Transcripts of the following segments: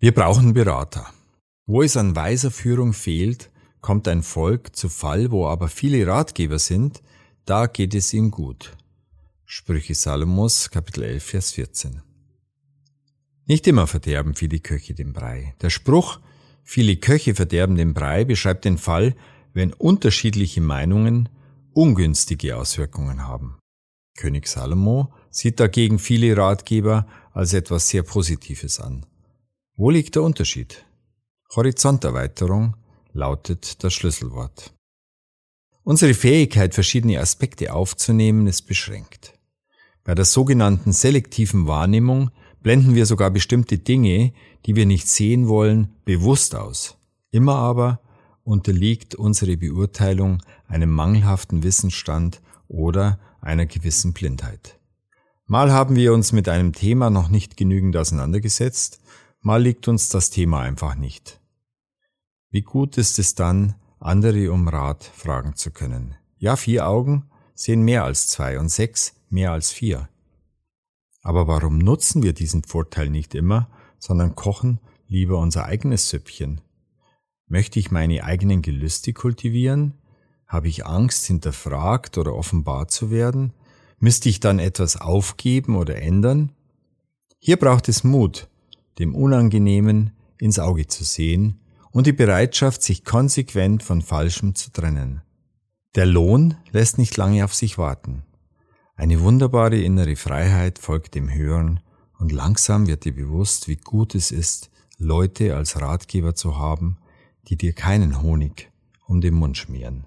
Wir brauchen Berater. Wo es an weiser Führung fehlt, kommt ein Volk zu Fall, wo aber viele Ratgeber sind, da geht es ihm gut. Sprüche Salomos, Kapitel 11, Vers 14. Nicht immer verderben viele Köche den Brei. Der Spruch, viele Köche verderben den Brei, beschreibt den Fall, wenn unterschiedliche Meinungen ungünstige Auswirkungen haben. König Salomo sieht dagegen viele Ratgeber als etwas sehr Positives an. Wo liegt der Unterschied? Horizonterweiterung lautet das Schlüsselwort. Unsere Fähigkeit, verschiedene Aspekte aufzunehmen, ist beschränkt. Bei der sogenannten selektiven Wahrnehmung blenden wir sogar bestimmte Dinge, die wir nicht sehen wollen, bewusst aus. Immer aber unterliegt unsere Beurteilung einem mangelhaften Wissensstand oder einer gewissen Blindheit. Mal haben wir uns mit einem Thema noch nicht genügend auseinandergesetzt mal liegt uns das Thema einfach nicht. Wie gut ist es dann, andere um Rat fragen zu können. Ja, vier Augen sehen mehr als zwei und sechs mehr als vier. Aber warum nutzen wir diesen Vorteil nicht immer, sondern kochen lieber unser eigenes Süppchen? Möchte ich meine eigenen Gelüste kultivieren? Habe ich Angst, hinterfragt oder offenbar zu werden? Müsste ich dann etwas aufgeben oder ändern? Hier braucht es Mut, dem Unangenehmen ins Auge zu sehen und die Bereitschaft, sich konsequent von Falschem zu trennen. Der Lohn lässt nicht lange auf sich warten. Eine wunderbare innere Freiheit folgt dem Hören und langsam wird dir bewusst, wie gut es ist, Leute als Ratgeber zu haben, die dir keinen Honig um den Mund schmieren.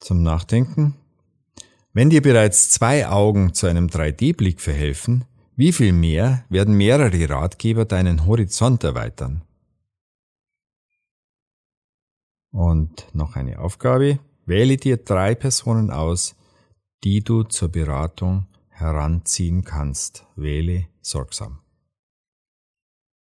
Zum Nachdenken. Wenn dir bereits zwei Augen zu einem 3D-Blick verhelfen, wie viel mehr werden mehrere Ratgeber deinen Horizont erweitern? Und noch eine Aufgabe. Wähle dir drei Personen aus, die du zur Beratung heranziehen kannst. Wähle sorgsam.